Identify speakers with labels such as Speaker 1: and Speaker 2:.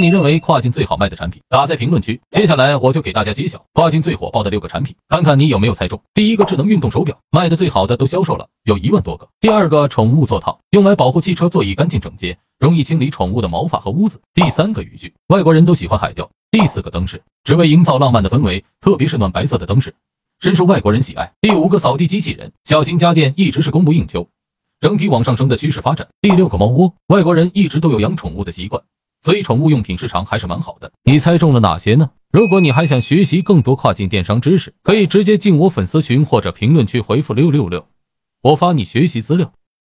Speaker 1: 你认为跨境最好卖的产品，打在评论区。接下来我就给大家揭晓跨境最火爆的六个产品，看看你有没有猜中。第一个智能运动手表，卖的最好的都销售了，有一万多个。第二个宠物座套，用来保护汽车座椅干净整洁，容易清理宠物的毛发和污渍。第三个渔具，外国人都喜欢海钓。第四个灯饰，只为营造浪漫的氛围，特别是暖白色的灯饰，深受外国人喜爱。第五个扫地机器人，小型家电一直是供不应求。整体往上升的趋势发展。第六个猫窝，外国人一直都有养宠物的习惯，所以宠物用品市场还是蛮好的。你猜中了哪些呢？如果你还想学习更多跨境电商知识，可以直接进我粉丝群或者评论区回复六六六，我发你学习资料。